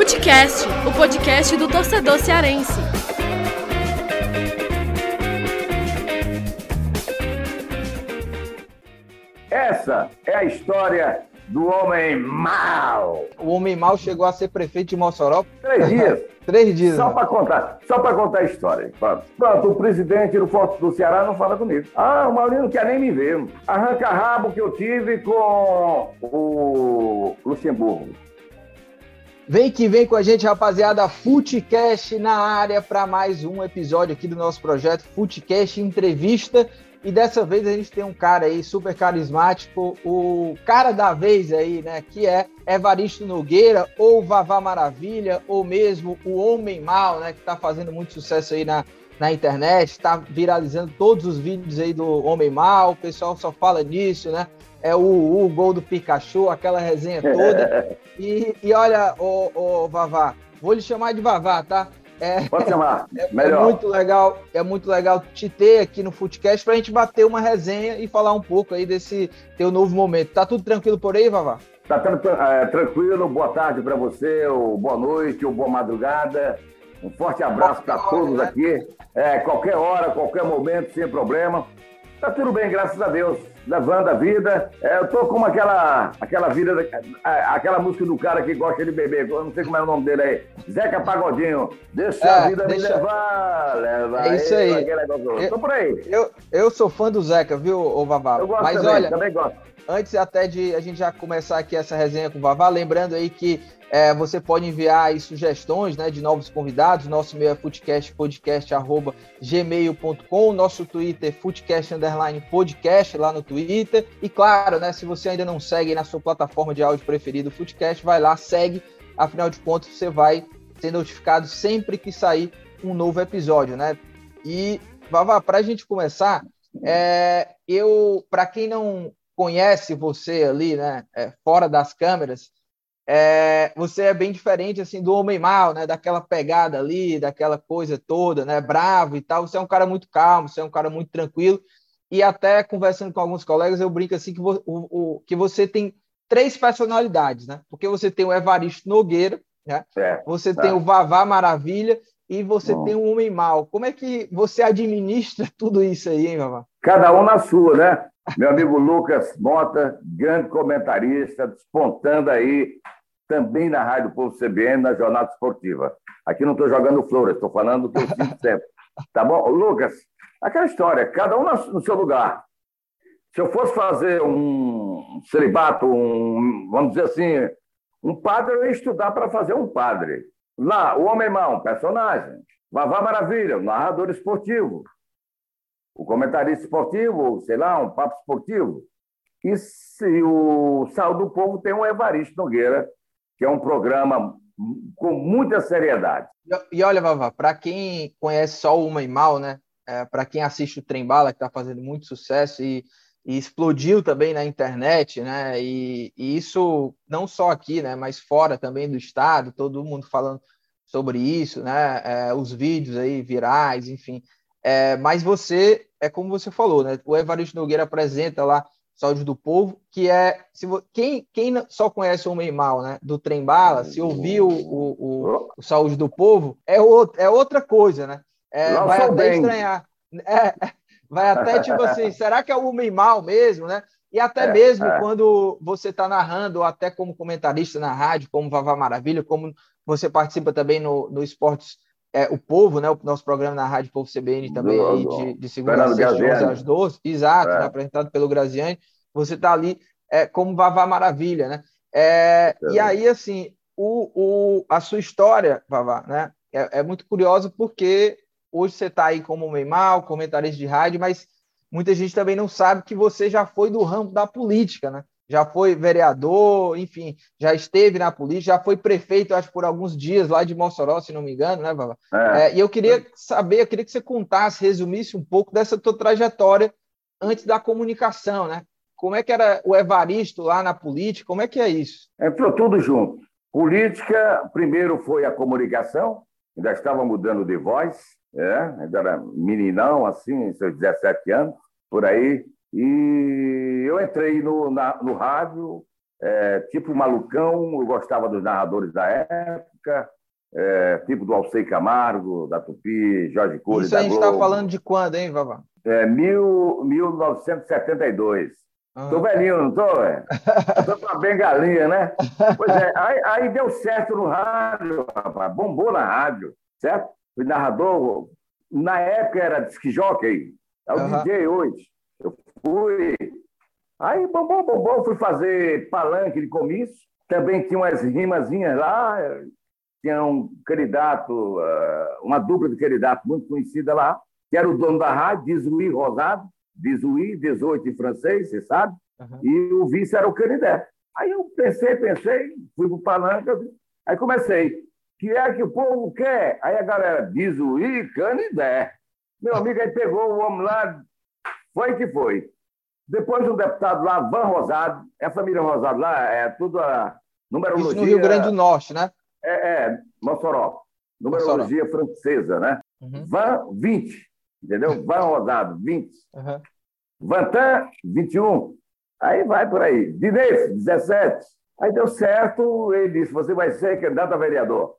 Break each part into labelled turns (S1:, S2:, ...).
S1: Futecast, o podcast do torcedor cearense.
S2: Essa é a história do homem mau.
S3: O homem mau chegou a ser prefeito de Mossoró.
S2: Três dias.
S3: Três dias.
S2: Só
S3: né?
S2: para contar, só para contar a história. Pronto. Pronto, o presidente do Forte do Ceará não fala comigo. Ah, o Maurinho não quer nem me ver. Arranca rabo que eu tive com o Luxemburgo.
S3: Vem que vem com a gente, rapaziada. Futecast na área para mais um episódio aqui do nosso projeto Futecast Entrevista. E dessa vez a gente tem um cara aí super carismático, o cara da vez aí, né? Que é Evaristo Nogueira, ou Vavá Maravilha, ou mesmo o Homem Mal, né? Que tá fazendo muito sucesso aí na, na internet, tá viralizando todos os vídeos aí do Homem Mal, o pessoal só fala nisso, né? É o, o gol do Pikachu, aquela resenha toda. E, e olha, ô, ô Vavá, vou lhe chamar de Vavá, tá? É,
S2: Pode chamar.
S3: é,
S2: Melhor.
S3: é muito legal, é muito legal te ter aqui no Footcast pra gente bater uma resenha e falar um pouco aí desse teu novo momento. Tá tudo tranquilo por aí, Vavá?
S2: Tá tendo, é, tranquilo? Boa tarde para você, ou boa noite, ou boa madrugada. Um forte abraço para todos aqui. É, qualquer hora, qualquer momento, sem problema. Tá tudo bem, graças a Deus. Levando a vida. É, eu tô com aquela, aquela vida, da- a- aquela música do cara que gosta de beber. Eu não sei como é o nome dele aí. Zeca Pagodinho. Deixa
S3: É,
S2: a vida
S3: deixa-
S2: me levar. Leva
S3: É isso aí. Eu-
S2: Tô por aí.
S3: Eu, eu sou fã do Zeca, viu, ô Vavá?
S2: Eu gosto
S3: Mas
S2: também,
S3: olha,
S2: também gosto.
S3: Antes até de a gente já começar aqui essa resenha com o Vavá, lembrando aí que é, você pode enviar sugestões né, de novos convidados, nosso e-mail é footcast, podcast, arroba, gmail.com, nosso Twitter, footcast, underline, podcast lá no Twitter, e claro, né, se você ainda não segue na sua plataforma de áudio preferido, o vai lá, segue, afinal de contas você vai ser notificado sempre que sair um novo episódio, né? E, Vavá, para a gente começar, é, eu, para quem não conhece você ali, né, é, fora das câmeras, é, você é bem diferente assim do homem mal, né, daquela pegada ali, daquela coisa toda, né, bravo e tal. Você é um cara muito calmo, você é um cara muito tranquilo. E até conversando com alguns colegas, eu brinco assim que, vo- o, o- que você tem três personalidades, né? Porque você tem o Evaristo Nogueira, né?
S2: É.
S3: Você
S2: Tá.
S3: tem o Vavá Maravilha e você
S2: Bom.
S3: tem o Homem Mal. Como é que você administra tudo isso aí, hein, Vavá?
S2: Cada um na sua, né? Meu amigo Lucas Mota, grande comentarista, despontando aí, também na Rádio Povo CBN, na Jornada Esportiva. Aqui não estou jogando flores, estou falando do que eu sinto sempre. Tá bom? Lucas, aquela história, cada um no seu lugar. Se eu fosse fazer um celibato, um, vamos dizer assim, um padre, eu ia estudar para fazer um padre. Lá, o Homem Mal, um personagem. Vavá Maravilha, um narrador esportivo o comentarista esportivo, sei lá, um papo esportivo. E se o Sal do Povo tem o Evaristo Nogueira, que é um programa com muita seriedade.
S3: E, e olha, Vavá, para quem conhece só o Homem Mal, né? É, para quem assiste o Trem Bala, que está fazendo muito sucesso e, e explodiu também na internet, né? E, e isso não só aqui, né? Mas fora também do estado, todo mundo falando sobre isso, né? É, os vídeos aí virais, enfim. É, mas você, é como você falou, né? O Evaristo Nogueira apresenta lá Saúde do Povo, que é. Se quem, quem só conhece o Homem Mal, né? Do Trem Bala, se ouviu o, o, o Saúde do Povo, é, é outra coisa, né? É, vai até
S2: bem.
S3: estranhar. É, vai até tipo assim, será que é o Homem Mal mesmo, né? E até
S2: É,
S3: mesmo
S2: é.
S3: quando você está narrando, ou até como comentarista na rádio, como Vavá Maravilha, como você participa também no, no Esportes é, O Povo, né? O nosso programa na Rádio Povo CBN também,
S2: Do-
S3: aí
S2: do
S3: de, de segunda a sexta, de 11
S2: Graziani.
S3: às 12. Exato,
S2: É.
S3: né, apresentado pelo Graziani. Você está ali é, como Vavá Maravilha, né? É, e aí, assim, o, o, a sua história, Vavá, né? É, é muito curiosa porque hoje você está aí como Homem Mal, comentarista de rádio, mas muita gente também não sabe que você já foi do ramo da política, né? Já foi vereador, enfim, já esteve na política, já foi prefeito, acho, por alguns dias lá de Mossoró, se não me engano, né, Vavá?
S2: É.
S3: É, e eu queria saber, eu queria que você contasse, resumisse um pouco dessa tua trajetória antes da comunicação, né? Como é que era o Evaristo lá na política? Como é que é isso?
S2: Entrou tudo junto. Política, primeiro foi a comunicação, ainda estava mudando de voz, é, ainda era meninão, assim, seus 17 anos, por aí. E eu entrei no, na- no rádio, é, tipo malucão, eu gostava dos narradores da época, é, tipo do Alcei Camargo, da Tupi, Jorge Cury,
S3: Isso a gente está falando de quando, hein, Vavá?
S2: É, mil, 1972. Uhum. Tô velhinho, não tô? Véio? tô com a bengalinha, né? Pois é, aí, aí, deu certo no rádio, rapaz, bombou na rádio, certo? Fui narrador, na época era disc jockey, é o uhum. DJ hoje. Fui. Aí, bombou, bombou, fui fazer palanque de comício. Também tinha umas rimazinhas lá. Tinha um candidato, ah, uma dupla de candidato muito conhecida lá, que era o dono da rádio, Dizui Rosado, Dizui, 18 em francês, você sabe? Uhum. E o vice era o Canidé. Aí eu pensei, pensei, fui para o palanque, aí comecei. que é que o povo quer? Aí a galera, Dizui, Canidé. Meu amigo aí pegou o homem lá, foi que foi. Depois um deputado lá, Van Rosado, é a família Rosado lá, é tudo a numerologia... Isso
S3: no Rio Grande do Norte, né?
S2: É, é Mossoró. Numerologia Mossoró. francesa, né? Uhum. Van, 20, entendeu? Van Rosado, 20. Uhum. Vantan, 21. Aí vai por aí. Dinês, 17. Aí deu certo, ele disse, você vai ser candidato a vereador.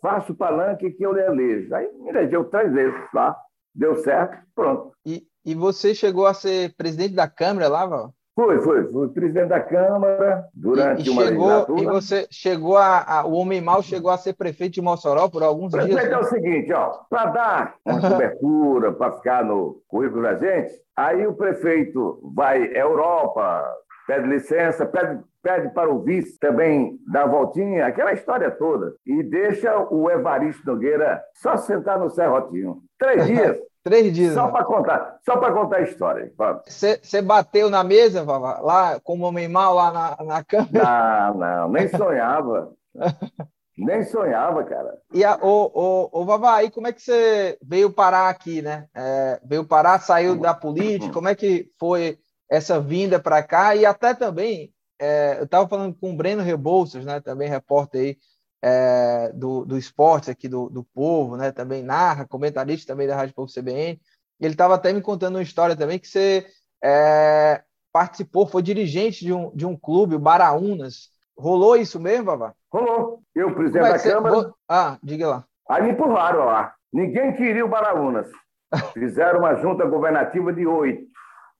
S2: Faça o palanque que eu lhe elejo. Aí me elegeu três vezes lá. Deu certo, pronto.
S3: E, e você chegou a ser presidente da Câmara lá, Val?
S2: Fui, fui. Fui presidente da Câmara durante e, e
S3: uma
S2: chegou, legislatura.
S3: E você chegou a, a, O Homem Mal chegou a ser prefeito de Mossoró por alguns
S2: prefeito
S3: dias?
S2: é o seguinte, ó. Para dar uma cobertura, para ficar no currículo da gente, aí o prefeito vai à Europa, pede licença, pede, pede para o vice também dar a voltinha, aquela história toda. E deixa o Evaristo Nogueira só sentar no serrotinho. Três dias.
S3: Três dias.
S2: Só né? para contar, só para contar a história.
S3: Você bateu na mesa, Vavá, lá como homem mal lá na, na cama?
S2: Não, não, nem sonhava. nem sonhava, cara.
S3: E a, o, o, o Vavá, aí como é que você veio parar aqui, né? É, veio parar, saiu da política, como é que foi essa vinda para cá? E até também, é, eu estava falando com o Breno Rebouças, né? Também repórter aí é, do, do esporte aqui do, do Povo, né? Também narra, comentarista também da Rádio Povo CBN. Ele estava até me contando uma história também que você é, participou, foi dirigente de um, de um clube, o Baraunas. Rolou isso mesmo, Vavá?
S2: Rolou. Eu, presidente é da você... Câmara.
S3: Ah, diga lá.
S2: Aí me empurraram lá. Ninguém queria o Baraunas. Fizeram uma junta governativa de oito.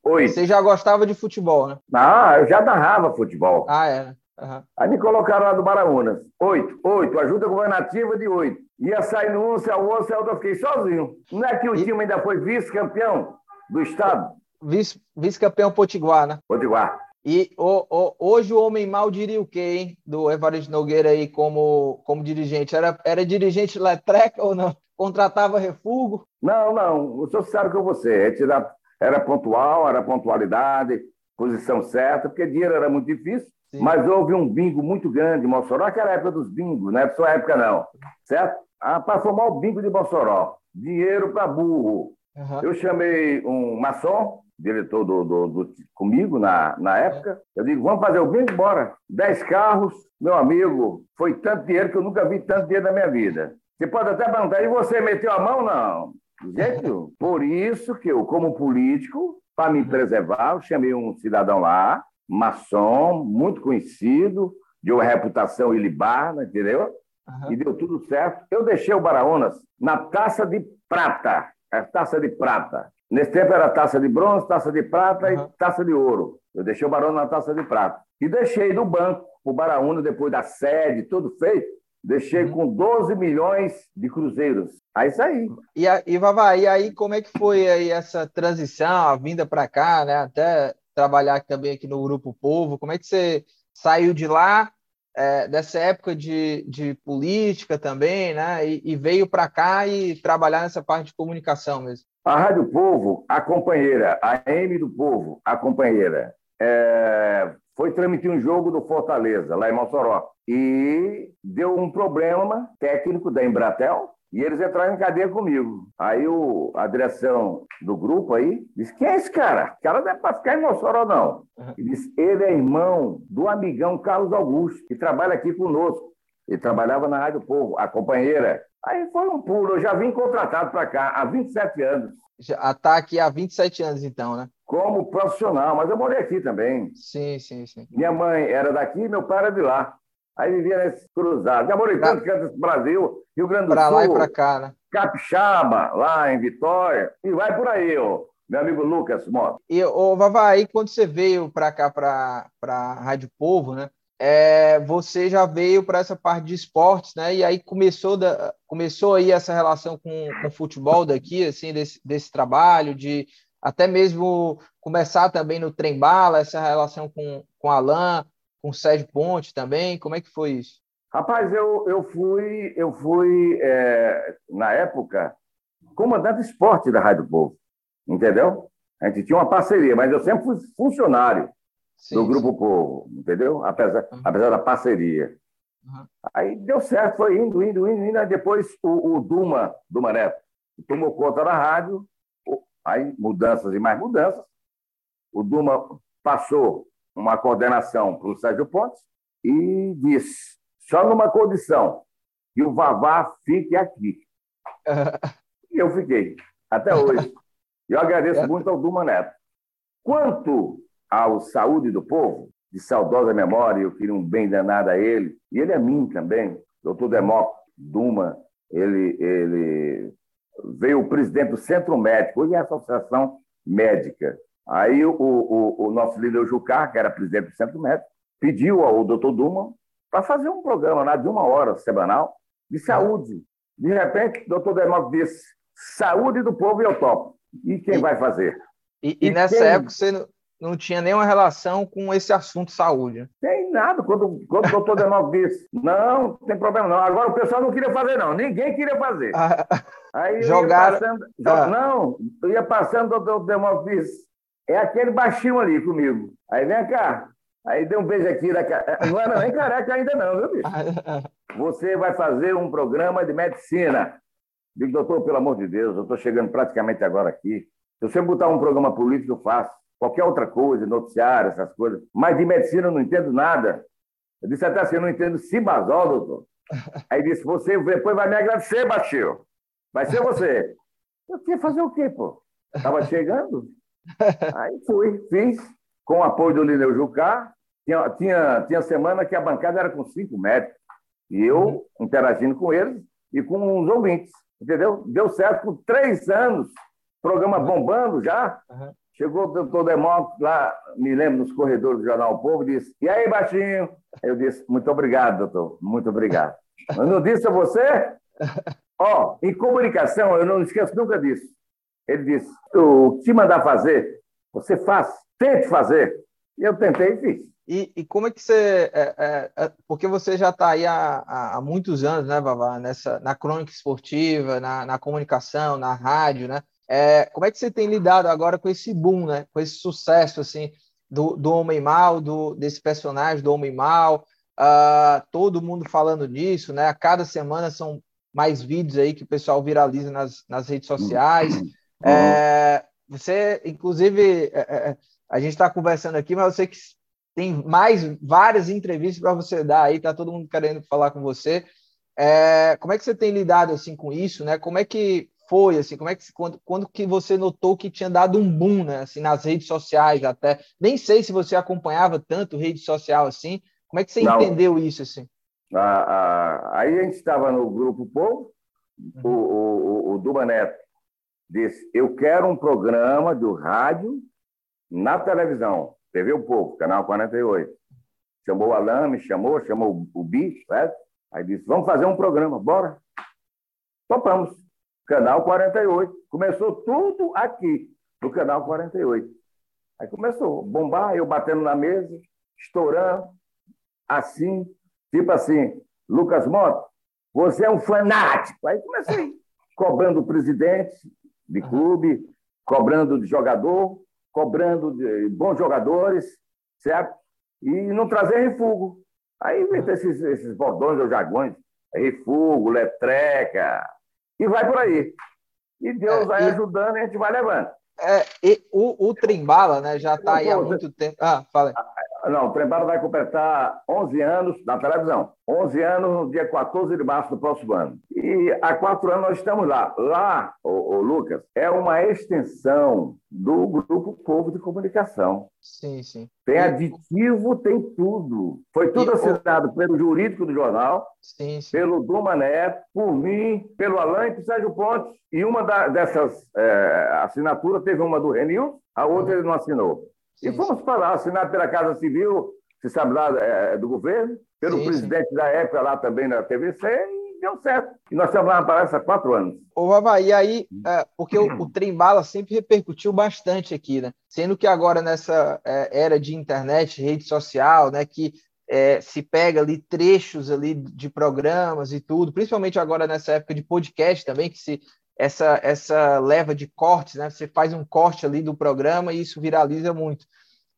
S3: Oito. Você já gostava de futebol, né?
S2: Ah, eu já narrava futebol.
S3: Ah, é. Uhum.
S2: Aí me colocaram lá do Baraunas. Oito, oito, ajuda governativa de oito. Ia sair no um, ao outro, ao outro, eu fiquei sozinho. Não é que o e... time ainda foi vice-campeão do estado?
S3: Vice, vice-campeão Potiguar, né?
S2: Potiguar.
S3: E o, o, hoje o homem mal diria o quê, hein? Do Evaristo Nogueira aí como, como dirigente. Era, era dirigente letreca ou não? Contratava refugo?
S2: Não, não. Eu sou sincero com você. Era, era pontual, era pontualidade, posição certa, porque dinheiro era muito difícil. Sim. Mas houve um bingo muito grande em Mossoró, aquela época dos bingos, não é sua época não, certo? Ah, para formar o bingo de Mossoró, dinheiro para burro. Uhum. Eu chamei um maçom, diretor do, do, do, comigo na, na época. Eu digo, vamos fazer o bingo? Bora. Dez carros, meu amigo, foi tanto dinheiro que eu nunca vi tanto dinheiro na minha vida. Você pode até perguntar, e você meteu a mão? Não. Gente, por isso que eu, como político, para me preservar, eu chamei um cidadão lá, maçom, muito conhecido, de uma reputação ilibana, entendeu? Uhum. E deu tudo certo. Eu deixei o Baraunas na taça de prata. A taça de prata. Nesse tempo era taça de bronze, taça de prata uhum. e taça de ouro. Eu deixei o Baraunas na taça de prata. E deixei no banco o Baraúna, depois da sede, tudo feito, deixei uhum. com 12 milhões de cruzeiros. Aí isso aí.
S3: E, e Vavá, e aí como é que foi aí essa transição, a vinda para cá, né? Até trabalhar também aqui no Grupo Povo. Como é que você saiu de lá, é, dessa época de, de política também, né? E, e veio para cá e trabalhar nessa parte de comunicação mesmo?
S2: A Rádio Povo, a companheira, a M do Povo, a companheira, é, foi transmitir um jogo do Fortaleza, lá em Mossoró. E deu um problema técnico da Embratel, e eles entraram em cadeia comigo. Aí o, a direção do grupo aí disse: Quem é esse cara? O cara não é para ficar em Mossoró, não. Ele disse: Ele é irmão do amigão Carlos Augusto, que trabalha aqui conosco. Ele trabalhava na Rádio Povo, a companheira. Aí foi um pulo. Eu já vim contratado para cá há 27 anos.
S3: Já está aqui há 27 anos, então, né?
S2: Como profissional, mas eu morei aqui também.
S3: Sim, sim, sim.
S2: Minha mãe era daqui, meu pai era de lá. Aí vivia nesse cruzado. Gamoritano, pra... Brasil, Rio Grande do
S3: pra
S2: Sul.
S3: Para lá e para cá, né?
S2: Capixaba, lá em Vitória. E vai por aí, ó. Meu amigo Lucas Mota.
S3: E, ô, Vavá, aí quando você veio para cá, para a Rádio Povo, né? É, você já veio para essa parte de esportes, né? E aí começou, da, começou aí essa relação com, com o futebol daqui, assim, desse, desse trabalho, de até mesmo começar também no trem bala, essa relação com, com Alain, com Sérgio Ponte também. Como é que foi isso?
S2: Rapaz, eu, eu fui, eu fui é, na época, comandante esporte da Rádio Povo, entendeu? A gente tinha uma parceria, mas eu sempre fui funcionário sim, do Grupo sim. Povo, entendeu? Apesar, uhum. apesar da parceria. Uhum. Aí deu certo, foi indo, indo, indo, indo. Aí depois o, o Duma, Duma Neto, tomou conta da rádio, aí mudanças e mais mudanças. O Duma passou uma coordenação para o Sérgio Pontes e disse: só numa condição, que o Vavá fique aqui. e eu fiquei, até hoje. Eu agradeço muito ao Duma Neto. Quanto ao Saúde do Povo, de saudosa memória, eu queria um bem danado a ele, e ele é mim também, doutor Demócrito Duma, ele, ele veio o presidente do Centro Médico, hoje é a Associação Médica. Aí o, o, o nosso líder Jucar, que era presidente do Centro Médico, pediu ao doutor Duma para fazer um programa lá de uma hora semanal de saúde. De repente, o doutor Demócrito disse: saúde do povo e eu topo. E quem e, vai fazer?
S3: E, e, e nessa quem... época você não, não, tinha nenhuma relação com esse assunto saúde?
S2: Tem nada. Quando, quando o doutor Demócrito disse: não, não tem problema não. Agora o pessoal não queria fazer, não. Ninguém queria fazer. Ah, Aí
S3: jogaram.
S2: Ia passando, ah. Não, eu ia passando, o doutor Demócrito disse: é aquele baixinho ali comigo. Aí vem cá, Aí deu um beijo aqui. Da... Não era nem careca ainda, não, viu, bicho? Você vai fazer um programa de medicina. Digo, doutor, pelo amor de Deus, eu estou chegando praticamente agora aqui. Se você botar um programa político, eu faço. Qualquer outra coisa, noticiário, essas coisas. Mas de medicina eu não entendo nada. Eu disse até assim, eu não entendo cibazol, doutor. Aí disse, você depois vai me agradecer, Baixio. Vai ser você. Eu tinha fazer o quê, pô? Estava chegando. Aí fui, fiz, com o apoio do Lineu Jucá, tinha, tinha, tinha semana que a bancada era com cinco médicos. E eu uhum. interagindo com eles e com os ouvintes. Entendeu? Deu certo por três anos. Programa bombando já. Uhum. Chegou o doutor Demócrito lá, me lembro, nos corredores do Jornal o Povo, disse: E aí, baixinho? Eu disse: Muito obrigado, doutor. Muito obrigado. Eu não disse a você? Ó, oh, em comunicação, eu não esqueço nunca disso. Ele disse: O que te mandar fazer, você faz, tente fazer. E eu tentei e fiz.
S3: E, e, como é que você. É, é, é porque você já está aí há, há, muitos anos, né, Vavá, nessa, na crônica esportiva, na, na comunicação, na rádio, né? É, como é que você tem lidado agora com esse boom, né? Com esse sucesso, assim, do, do Homem Mal, do, desse personagem do Homem Mal, uh, todo mundo falando disso, né? A cada semana são mais vídeos aí que o pessoal viraliza nas, nas redes sociais. Uhum. É, você, inclusive, é, é, a gente está conversando aqui, mas eu sei que tem mais várias entrevistas para você dar aí, tá todo mundo querendo falar com você. É, como é que você tem lidado assim com isso, né? Como é que foi assim? Como é que quando, quando que você notou que tinha dado um boom, né? Assim nas redes sociais até. Nem sei se você acompanhava tanto rede social assim. Como é que você Não. entendeu isso assim?
S2: Ah, ah, aí a gente estava no grupo Povo, uhum. o, o, o Duba Neto disse: Eu quero um programa do rádio na televisão. TV O Povo, canal 48. Chamou o Alain, me chamou, chamou o bicho, certo? Aí disse: vamos fazer um programa, bora. Topamos. Canal 48. Começou tudo aqui, no canal 48. Aí começou a bombar, eu batendo na mesa, estourando, assim, tipo assim, Lucas Mota, você é um fanático. Aí comecei cobrando o presidente de clube, cobrando de jogador, cobrando de bons jogadores, certo? E não trazer refugo. Aí inventa esses, esses bordões ou jargões, refugo, letreca, e vai por aí. E Deus é, vai e, ajudando e a gente vai levando.
S3: É, e o, o Trimbala, né, já está aí há muito tempo. Ah, fala.
S2: Não, o Trembala vai completar 11 anos na televisão. 11 anos no dia 14 de março do próximo ano. E há quatro anos nós estamos lá. Lá, o, o Lucas, é uma extensão do Grupo Povo de Comunicação.
S3: Sim, sim.
S2: Tem aditivo, tem tudo. Foi tudo e, assinado o... pelo jurídico do jornal, sim, sim. pelo Dumané, por mim, pelo Alain e por Sérgio Pontes. E uma da, dessas é, assinaturas teve uma do Renil, a outra ele não assinou. Sim, e fomos para lá, assinado pela Casa Civil, você sabe lá, é, do governo, pelo sim, presidente sim. da época lá também na TVC, e deu certo. E nós estamos lá na há quatro anos.
S3: Ô, Vavá, e aí, é, porque o, o trem bala sempre repercutiu bastante aqui, né? Sendo que agora nessa é, era de internet, rede social, né, que é, se pega ali trechos ali de programas e tudo, principalmente agora nessa época de podcast também, que se essa, essa leva de cortes, né? Você faz um corte ali do programa e isso viraliza muito.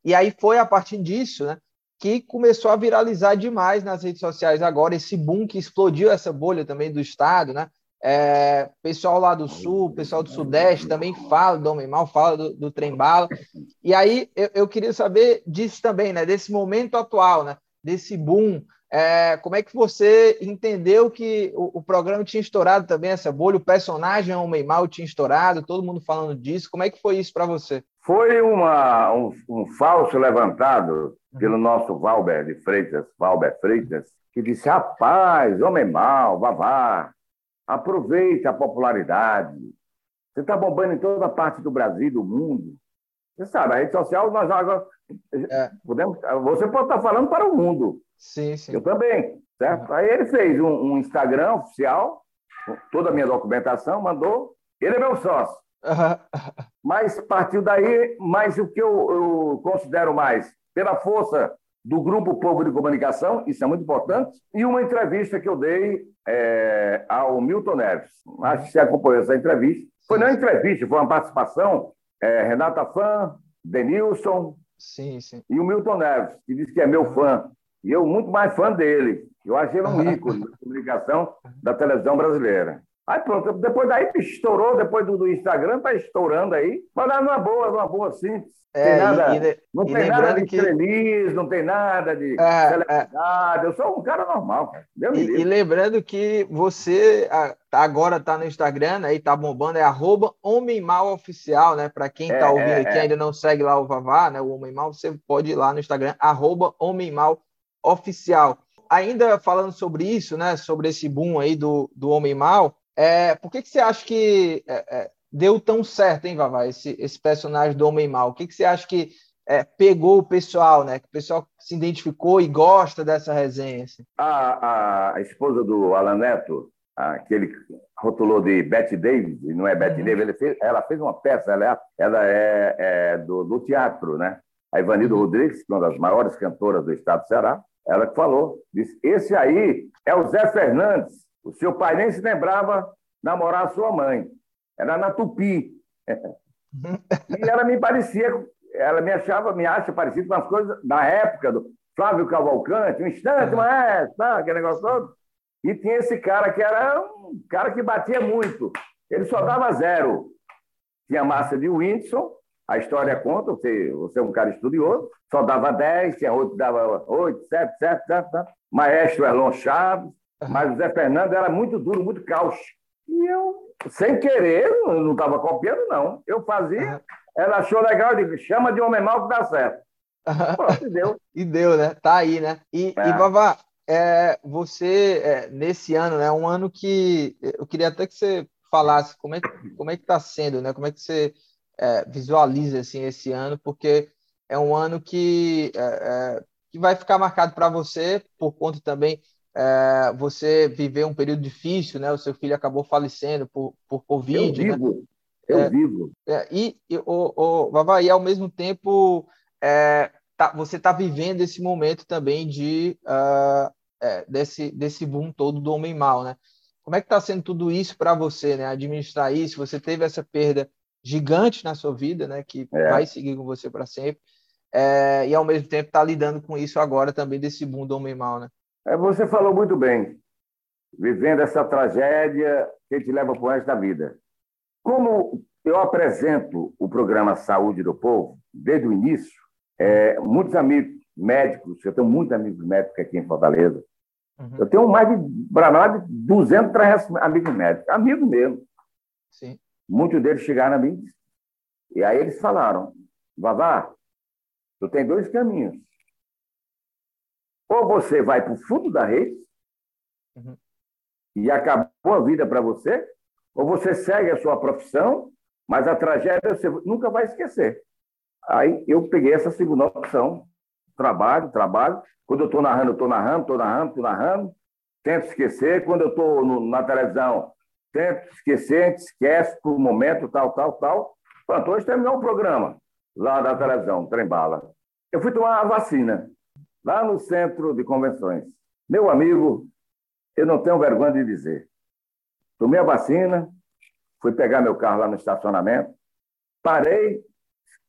S3: E aí foi a partir disso, né? Que começou a viralizar demais nas redes sociais agora, esse boom que explodiu essa bolha também do Estado, né? É, pessoal lá do Sul, pessoal do Sudeste também fala do Homem Mal, fala do, do Trem Bala. E aí eu, eu queria saber disso também, né? Desse momento atual, né? Desse boom é, como é que você entendeu que o, o, programa tinha estourado também essa bolha, o personagem Homem Mal tinha estourado, todo mundo falando disso. Como é que foi isso para você?
S2: Foi uma, um, um, falso levantado pelo uhum. nosso Valber de Freitas, Valber Freitas, que disse: rapaz, Homem Mal, Vavá, aproveite a popularidade. Você está bombando em toda parte do Brasil, do mundo. Você sabe, a rede social, nós agora. É. Podemos, você pode estar falando para o mundo.
S3: Sim, sim.
S2: Eu também, certo? Uhum. Aí ele fez um, um, Instagram oficial, toda a minha documentação, mandou. Ele é meu sócio. Uhum. Mas partiu daí, mas o que eu, eu considero mais, pela força do Grupo Povo de Comunicação, isso é muito importante, e uma entrevista que eu dei é, ao Milton Neves. Acho que você acompanhou essa entrevista. Foi não entrevista, foi uma participação, é, Renata Fã, Denilson
S3: sim, sim.
S2: e o Milton Neves, que disse que é meu fã. E eu muito mais fã dele. Eu achei ele um ícone da comunicação da televisão brasileira. Aí pronto, depois daí estourou, depois do, do Instagram, tá estourando aí. Mas numa boa, numa boa, sim. É, nada, e, e, não tem nada de que... feliz, não tem nada de é, é. celebridade. É. Eu sou um cara normal, cara.
S3: E, e, lembrando que você agora está no Instagram né, e está bombando, é arroba Homem Mal Oficial, né? Para quem está é, ouvindo aqui é. ainda não segue lá o Vavá, né? O Homem Mal, você pode ir lá no Instagram, arroba Homem Mal oficial. Ainda falando sobre isso, né, sobre esse boom aí do, do Homem Mal, é, por que, que você acha que é, é, deu tão certo, hein, Vavá, esse, esse personagem do Homem Mal? O que, que você acha que é, pegou o pessoal, né? Que o pessoal se identificou e gosta dessa resenha? Assim?
S2: A, a, esposa do Alan Neto, aquele rotulou de Betty Davis, e não é Betty uhum. Davis, fez, ela fez uma peça, ela é, ela é, é do, do, teatro, né? A Ivanildo uhum. Rodrigues, que é uma das maiores cantoras do estado do Ceará, ela que falou. Disse: esse aí é o Zé Fernandes. O seu pai nem se lembrava namorar a sua mãe. Era na Tupi. e ela me parecia, ela me achava, me acha parecido com as coisas da época do Flávio Cavalcante, um instante, mas tá, aquele negócio todo. E tinha esse cara que era um cara que batia muito. Ele só dava zero. Tinha massa de Whindersson, a história conta, você, você é um cara estudioso, só dava 10, tinha outro que dava 8, 7, 7, 7, 7. Maestro Erlon Chaves, mas o Zé Fernando era muito duro, muito caucho. E eu, sem querer, não estava copiando, não. Eu fazia, ela achou legal, eu digo, chama de homem mal que dá certo.
S3: Pronto, e deu. e deu, né? Tá aí, né? E, é. e Vavá, é, você, é, nesse ano, né? Um ano que eu queria até que você falasse como é, como é que está sendo, né? Como é que você é, visualiza assim, esse ano, porque é um ano que, é, é que vai ficar marcado para você, por conta também é, você viver um período difícil, né? O seu filho acabou falecendo por, por Covid.
S2: Eu vivo, né? eu
S3: é,
S2: vivo.
S3: e, e o, o Vavá, e ao mesmo tempo tá, você está vivendo esse momento também de uh, desse, desse boom todo do homem mal, né? Como é que está sendo tudo isso para você, né? Administrar isso, você teve essa perda gigante na sua vida, né? Que é. vai seguir com você para sempre. É, e ao mesmo tempo está lidando com isso agora também desse mundo homem mal, né?
S2: É, você falou muito bem. Vivendo essa tragédia que te leva para o resto da vida. Como eu apresento o programa Saúde do Povo desde o início, é, muitos amigos médicos, eu tenho muitos amigos médicos aqui em Fortaleza. Uhum. Eu tenho mais de, mais de 200, 300 amigos médicos, amigos mesmo. Sim. Muitos deles chegaram a mim e aí eles falaram, Vavá, tu tem dois caminhos. Ou você vai para o fundo da rede uhum. e acabou a vida para você, ou você segue a sua profissão, mas a tragédia você nunca vai esquecer. Aí eu peguei essa segunda opção, trabalho, trabalho. Quando eu estou narrando, eu estou narrando, estou narrando, estou narrando. Tento esquecer. Quando eu estou na televisão, tento esquecer, a gente esquece por um momento, tal, tal, tal. Pronto, hoje terminou o programa lá da televisão, Trem Bala. Eu fui tomar a vacina lá no centro de convenções. Meu amigo, eu não tenho vergonha de dizer. Tomei a vacina, fui pegar meu carro lá no estacionamento, parei,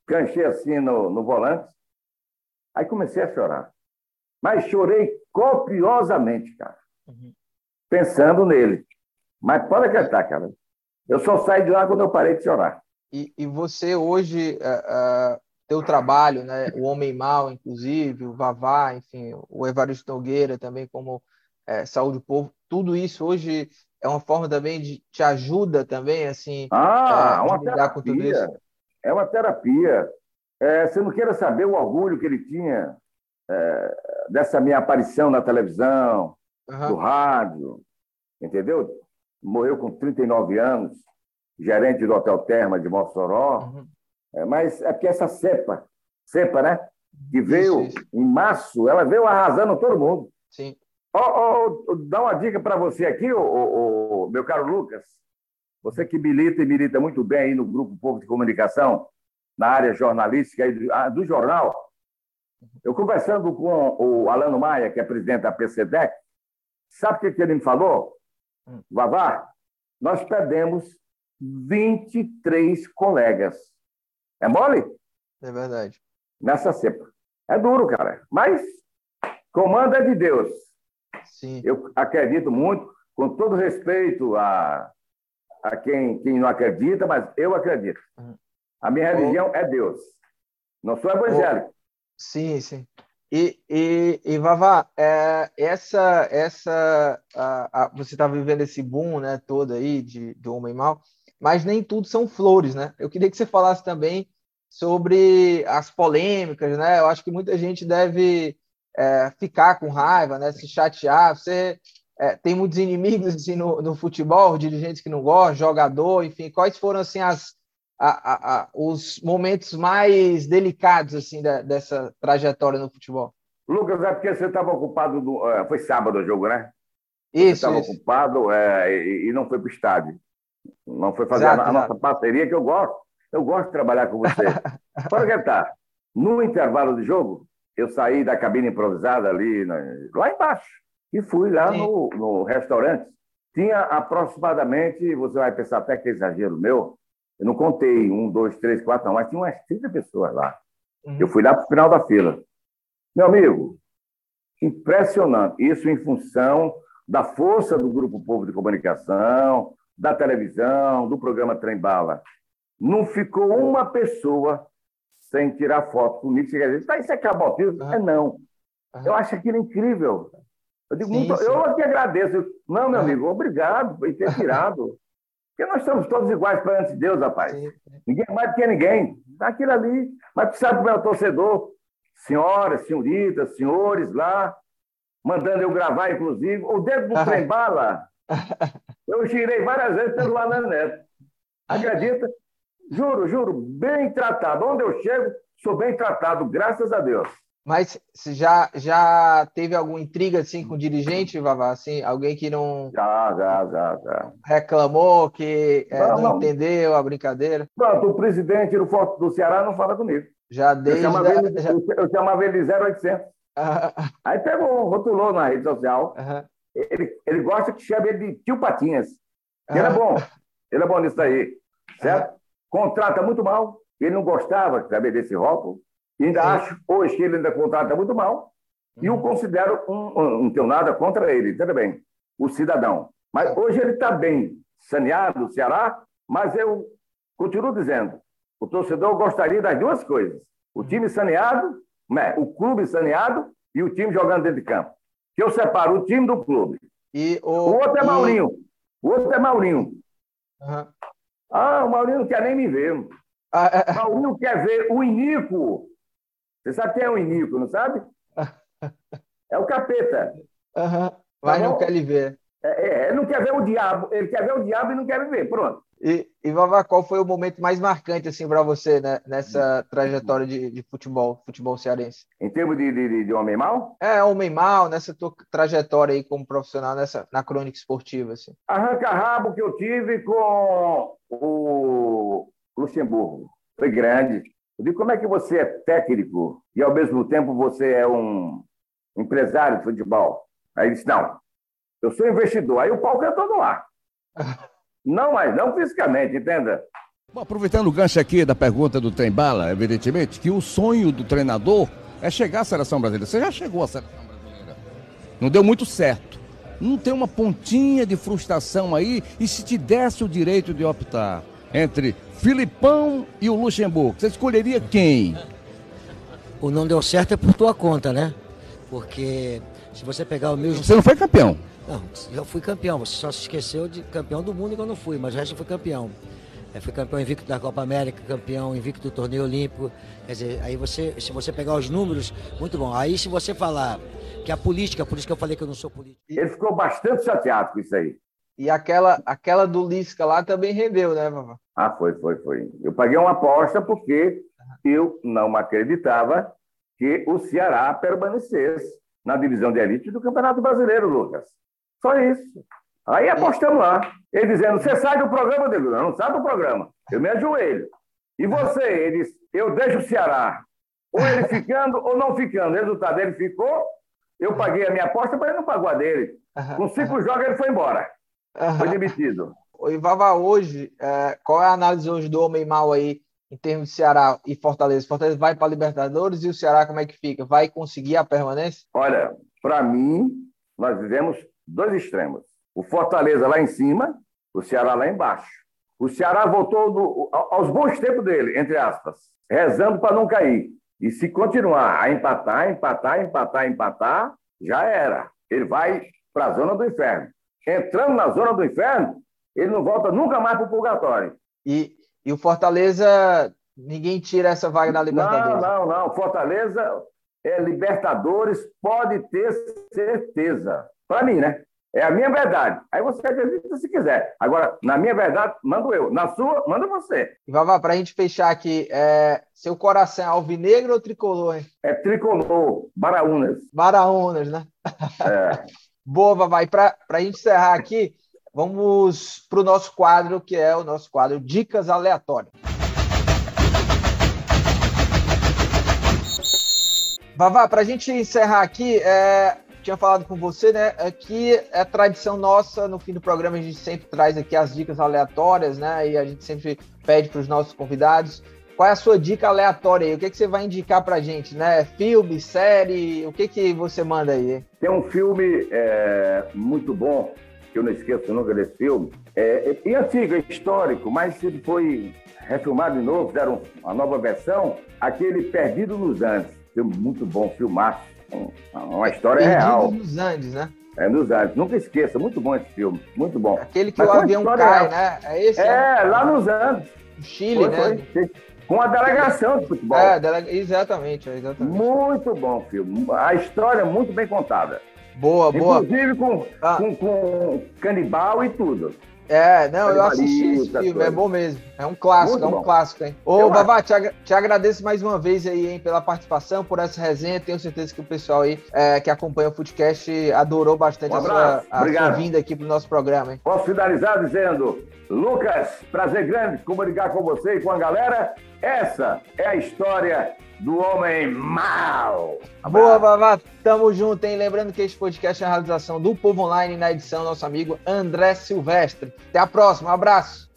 S2: canchei assim no, no volante, aí comecei a chorar. Mas chorei copiosamente, cara. Uhum. Pensando nele. Mas pode acreditar, cara. Eu só saí de lá quando eu parei de chorar.
S3: E, e você hoje, uh, uh, teu trabalho, né? O Homem Mal, inclusive, o Vavá, enfim, o Evaristo Nogueira também como uh, Saúde do Povo, tudo isso hoje é uma forma também de te ajuda também, assim,
S2: ah, é, uma terapia. É uma terapia. É, você não queira saber o orgulho que ele tinha é, dessa minha aparição na televisão, uhum. do rádio, entendeu? Morreu com 39 anos, gerente do Hotel Terma de Mossoró. Uhum. É, mas é porque essa cepa, cepa, né? Que veio isso, isso. em março, ela veio arrasando todo mundo.
S3: Sim.
S2: Oh, oh, dá uma dica para você aqui, oh, meu caro Lucas. Você que milita e milita muito bem aí no Grupo Povo de Comunicação, na área jornalística do, ah, do jornal. Eu conversando com o Alano Maia, que é presidente da PCDEC, sabe o que, que ele me falou? Hum. Vavá, nós perdemos 23 colegas. É mole?
S3: É verdade.
S2: Nessa cepa. É duro, cara. Mas comando é de Deus.
S3: Sim.
S2: Eu acredito muito, com todo respeito a, a quem, quem não acredita, mas eu acredito. Uhum. A minha religião oh. é Deus. Não sou evangélico. Oh.
S3: Sim, sim. E, e, e Vavá, é, essa, essa a, a, você está vivendo esse boom né, todo aí de, de homem mal, mas nem tudo são flores, né? Eu queria que você falasse também sobre as polêmicas, né? Eu acho que muita gente deve é, ficar com raiva, né? Se chatear. Você é, tem muitos inimigos assim, no, no, futebol, dirigentes que não gostam, jogador, enfim. Quais foram assim as a, a, a, os momentos mais delicados assim da, dessa trajetória no futebol?
S2: Lucas, é porque você estava ocupado. No, é, foi sábado o jogo, né?
S3: Isso.
S2: Estava ocupado é, e, e, não foi para o estádio. Não foi fazer exato, a, nossa parceria que eu gosto. Eu gosto de trabalhar com você. Para que tá? No intervalo de jogo, eu saí da cabine improvisada ali, lá embaixo, e fui lá no, no, restaurante. Tinha aproximadamente, você vai pensar até que é exagero meu, eu não contei um, dois, três, quatro, não, mas tinha umas 30 pessoas lá. Uhum. Eu fui lá para o final da fila. Meu amigo, impressionante. Isso em função da força do Grupo Povo de Comunicação, da televisão, do programa Trem Bala. Não ficou uma pessoa sem tirar foto comigo, chega a dizer, tá, isso é cabotismo? Uhum. É não. Uhum. Eu acho aquilo incrível. Eu digo, sim, muito, sim. eu aqui agradeço. Não, meu uhum. amigo, obrigado por ter tirado. Porque nós somos todos iguais perante Deus, rapaz. Sim, ninguém é mais do que ninguém. Aquilo ali. Mas tu sabe como é o torcedor? Senhoras, senhoritas, senhores lá, mandando eu gravar, inclusive. O dedo do trem bala, eu girei várias vezes pelo Alan Neto. Acredita? Juro, juro, bem tratado. Onde eu chego, sou bem tratado, graças a Deus.
S3: Mas já, já teve alguma intriga assim com o dirigente, Vavá? Assim, alguém que não.
S2: Já, já, já, já.
S3: Reclamou, que é, não, não, entendeu a brincadeira?
S2: Pronto, o presidente do, do Ceará não fala comigo.
S3: Já desde. Eu
S2: chamava, ele, já... eu chamava ele de 0800. Aí pegou, rotulou na rede social. Ele, ele gosta que chame ele de tio Patinhas. Ele é bom. Ele é bom nisso aí. Certo? contrata muito mal. Ele não gostava saber desse rótulo. Ainda Sim. acho hoje que ele ainda contrata muito mal. E o uhum. considero um, um, não tenho nada contra ele, tudo bem, o cidadão. Mas hoje ele está bem saneado, o Ceará, mas eu continuo dizendo, o torcedor gostaria das duas coisas. O time saneado, Né? O clube saneado e o time jogando dentro de campo. Que eu separo o time do clube.
S3: E o,
S2: o outro é
S3: e...
S2: Maurinho. O outro é Maurinho.
S3: Uhum.
S2: Ah, o Maurinho não quer nem me ver. Ah, é... Maurinho quer ver o Inico. Você sabe quem é o Inico, não sabe? É o capeta.
S3: Uhum. Mas tá não quer lhe ver.
S2: É, é, ele não quer ver o diabo, ele quer ver o diabo e não quer me ver, pronto.
S3: E, e Vavá, qual foi o momento mais marcante assim para você né, nessa trajetória de, de, futebol, futebol cearense?
S2: Em termos de, de, de, homem mal?
S3: É, homem mal, nessa tua trajetória aí como profissional nessa, na crônica esportiva. Assim.
S2: Arranca-rabo que eu tive com o Luxemburgo. Foi grande. Eu digo, como é que você é técnico e ao mesmo tempo você é um empresário de futebol? Aí ele disse, não, eu sou investidor. Aí o palco é todo lá. Não, mas não fisicamente, entenda?
S4: Bom, aproveitando o gancho aqui da pergunta do Trembala, evidentemente, que o sonho do treinador é chegar à seleção brasileira. Você já chegou à seleção brasileira. Não deu muito certo. Não tem uma pontinha de frustração aí? E se te desse o direito de optar entre Filipão e o Luxemburgo, você escolheria quem?
S5: O não deu certo é por tua conta, né? Porque se você pegar o mesmo.
S4: Você não foi campeão?
S5: Não, eu fui campeão. Você só se esqueceu de campeão do mundo que eu não fui, mas o resto eu fui campeão. Eu fui campeão invicto da Copa América, campeão invicto do torneio olímpico. Quer dizer, aí você, se você pegar os números, muito bom. Aí se você falar que a política, por isso que eu falei que eu não sou político.
S2: Ele ficou bastante chateado com isso aí.
S3: E aquela, aquela do Lisca lá também rendeu, né, Vavá?
S2: Ah, foi, foi, foi. Eu paguei uma aposta porque eu não acreditava que o Ceará permanecesse na divisão de elite do Campeonato Brasileiro, Lucas. Só isso. Aí apostamos lá. Ele dizendo: Você sai do programa? Eu digo: Não, não sai do programa. Eu me ajoelho. E você? Ele disse: Eu deixo o Ceará. Ou ele ficando ou não ficando. O resultado: ele ficou. Eu paguei a minha aposta, mas ele não pagou a dele. Com cinco jogos, ele foi embora. Foi demitido.
S3: E Vava, hoje, é, qual é a análise hoje do homem mal aí em termos de Ceará e Fortaleza? Fortaleza vai para a Libertadores e o Ceará como é que fica? Vai conseguir a permanência?
S2: Olha, para mim, nós vivemos dois extremos. O Fortaleza lá em cima, o Ceará lá embaixo. O Ceará voltou do, aos bons tempos dele, entre aspas, rezando para não cair. E se continuar a empatar, empatar, empatar, empatar, já era. Ele vai para a zona do inferno. Entrando na zona do inferno, ele não volta nunca mais para o purgatório.
S3: E, e o Fortaleza, ninguém tira essa vaga da Libertadores.
S2: Não, não, não. Fortaleza é Libertadores, pode ter certeza. Para mim, né? É a minha verdade. Aí você acredita se quiser. Agora, na minha verdade, mando eu. Na sua, manda você.
S3: E Vavá, para a gente fechar aqui, é... seu coração é alvinegro ou tricolor, hein?
S2: É tricolor, Baraunas.
S3: Baraunas, né? É. Boa, Vavá. E para a gente encerrar aqui, vamos para o nosso quadro, que é o nosso quadro Dicas Aleatórias. Vavá, para a gente encerrar aqui, é, tinha falado com você, né? Aqui é tradição nossa, no fim do programa a gente sempre traz aqui as dicas aleatórias, né? E a gente sempre pede para os nossos convidados. Qual é a sua dica aleatória aí? O que, que você vai indicar para gente, né? Filme, série, o que, que você manda aí?
S2: Tem um filme é, muito bom, que eu não esqueço nunca desse filme. É, é, é antigo, é histórico, mas ele foi refilmado de novo, fizeram uma nova versão, aquele Perdido nos Andes. Filme muito bom, filmaço uma história Perdido real.
S3: nos Andes, né?
S2: É nos Andes. Nunca esqueça. Muito bom esse filme. Muito bom.
S3: Aquele que Mas o avião cai, real. né? É esse?
S2: É, lá nos Andes.
S3: No Chile, foi, né?
S2: Foi. Com a delegação de futebol.
S3: É, delega... exatamente, exatamente.
S2: Muito bom filme. A história é muito bem contada.
S3: Boa, boa.
S2: Inclusive com, ah. com, com canibal e tudo.
S3: É, não, eu assisti esse filme, é bom mesmo. É um clássico, Muito é um bom. clássico, hein? Ô, Babá, te, ag te, agradeço mais uma vez aí, hein, pela participação, por essa resenha. Tenho certeza que o pessoal aí é, que acompanha o Footcast adorou bastante um a, sua, a sua, vinda aqui pro nosso programa, hein?
S2: Posso finalizar dizendo, Lucas, prazer grande comunicar com você e com a galera. Essa é a história do homem mal.
S3: Boa, Vavá. Tamo junto, hein? Lembrando que este podcast é a realização do Povo Online na edição nosso amigo André Silvestre. Até a próxima. Um abraço.